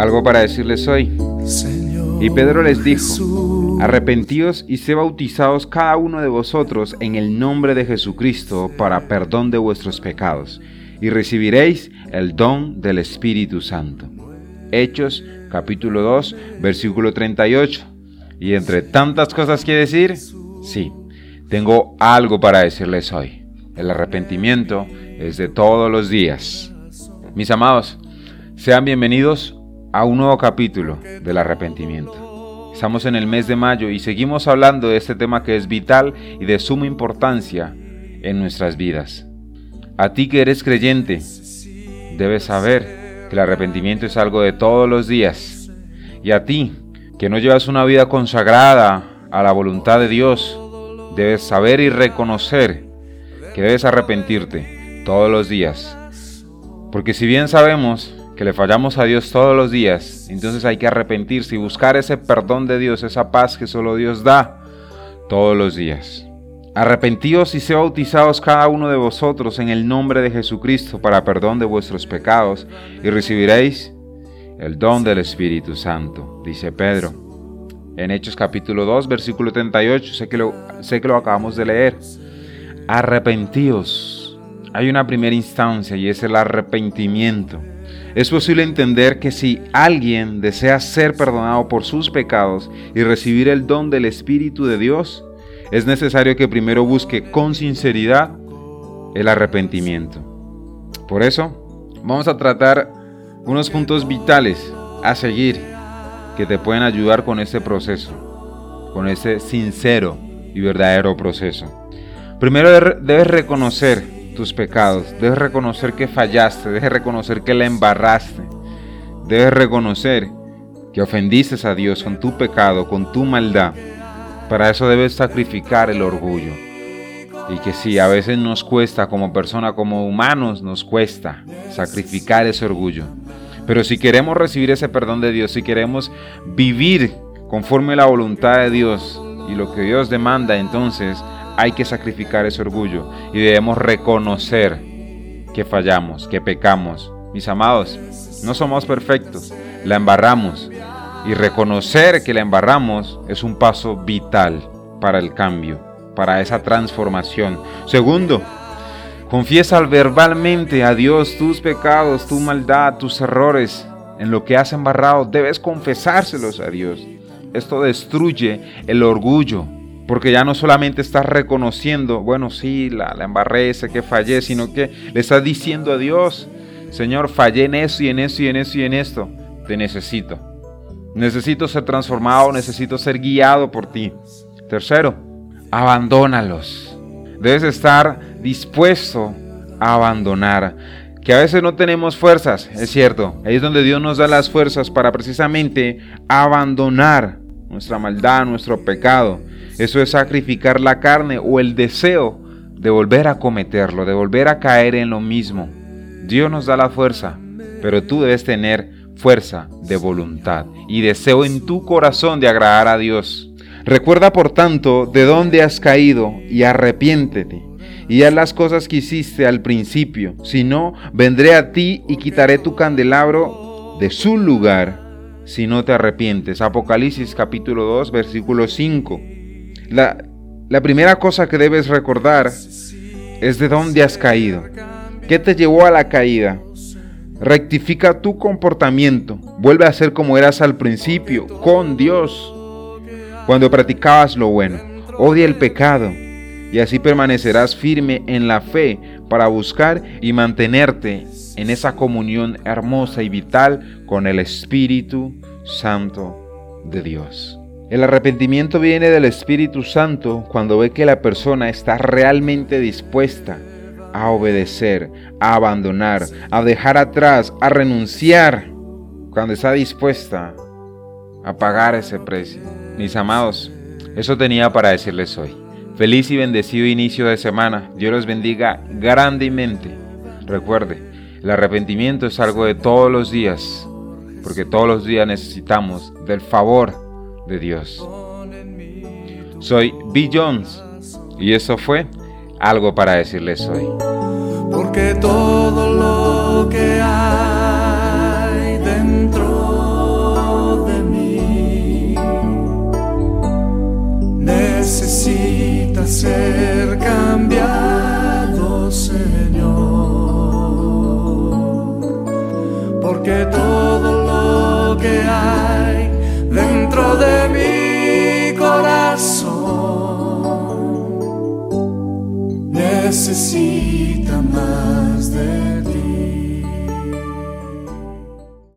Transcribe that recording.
algo para decirles hoy. Y Pedro les dijo, arrepentíos y sé bautizados cada uno de vosotros en el nombre de Jesucristo para perdón de vuestros pecados, y recibiréis el don del Espíritu Santo. Hechos capítulo 2, versículo 38. Y entre tantas cosas que decir, sí, tengo algo para decirles hoy. El arrepentimiento es de todos los días. Mis amados, sean bienvenidos a un nuevo capítulo del arrepentimiento. Estamos en el mes de mayo y seguimos hablando de este tema que es vital y de suma importancia en nuestras vidas. A ti que eres creyente, debes saber que el arrepentimiento es algo de todos los días. Y a ti que no llevas una vida consagrada a la voluntad de Dios, debes saber y reconocer que debes arrepentirte todos los días. Porque si bien sabemos que le fallamos a Dios todos los días, entonces hay que arrepentirse y buscar ese perdón de Dios, esa paz que solo Dios da todos los días. Arrepentíos y sé bautizados cada uno de vosotros en el nombre de Jesucristo para perdón de vuestros pecados y recibiréis el don del Espíritu Santo, dice Pedro. En Hechos capítulo 2, versículo 38, sé que lo, sé que lo acabamos de leer. Arrepentíos. Hay una primera instancia y es el arrepentimiento. Es posible entender que si alguien desea ser perdonado por sus pecados y recibir el don del Espíritu de Dios, es necesario que primero busque con sinceridad el arrepentimiento. Por eso, vamos a tratar unos puntos vitales a seguir que te pueden ayudar con este proceso, con este sincero y verdadero proceso. Primero debes reconocer tus pecados, debes reconocer que fallaste, debes reconocer que la embarraste, debes reconocer que ofendiste a Dios con tu pecado, con tu maldad. Para eso debes sacrificar el orgullo. Y que si a veces nos cuesta como persona, como humanos, nos cuesta sacrificar ese orgullo. Pero si queremos recibir ese perdón de Dios, si queremos vivir conforme a la voluntad de Dios y lo que Dios demanda, entonces hay que sacrificar ese orgullo y debemos reconocer que fallamos, que pecamos. Mis amados, no somos perfectos, la embarramos y reconocer que la embarramos es un paso vital para el cambio, para esa transformación. Segundo, confiesa verbalmente a Dios tus pecados, tu maldad, tus errores. En lo que has embarrado, debes confesárselos a Dios. Esto destruye el orgullo, porque ya no solamente estás reconociendo, bueno, sí, la, la que fallé, sino que le estás diciendo a Dios, Señor, fallé en eso y en eso y en eso y en esto. Te necesito. Necesito ser transformado, necesito ser guiado por ti. Tercero, abandónalos. Debes estar dispuesto a abandonar. Que a veces no tenemos fuerzas, es cierto. Ahí es donde Dios nos da las fuerzas para precisamente abandonar nuestra maldad, nuestro pecado. Eso es sacrificar la carne o el deseo de volver a cometerlo, de volver a caer en lo mismo. Dios nos da la fuerza, pero tú debes tener fuerza de voluntad y deseo en tu corazón de agradar a Dios. Recuerda por tanto de dónde has caído y arrepiéntete y haz las cosas que hiciste al principio. Si no, vendré a ti y quitaré tu candelabro de su lugar si no te arrepientes. Apocalipsis capítulo 2 versículo 5. La, primera cosa que debes recordar es de dónde has caído. ¿Qué te llevó a la caída? Rectifica tu comportamiento. Vuelve a ser como eras al principio, con Dios, cuando practicabas lo bueno. Odia el pecado y así permanecerás firme en la fe para buscar y mantenerte en esa comunión hermosa y vital con el Espíritu Santo de Dios. El arrepentimiento viene del Espíritu Santo cuando ve que la persona está realmente dispuesta a obedecer, a abandonar, a dejar atrás, a renunciar, cuando está dispuesta a pagar ese precio. Mis amados, eso tenía para decirles hoy. Feliz y bendecido inicio de semana. Dios los bendiga grandemente. Recuerde, el arrepentimiento es algo de todos los días, porque todos los días necesitamos del favor de Dios. Soy B. Jones y eso fue algo para decirles hoy. Porque todo lo que hay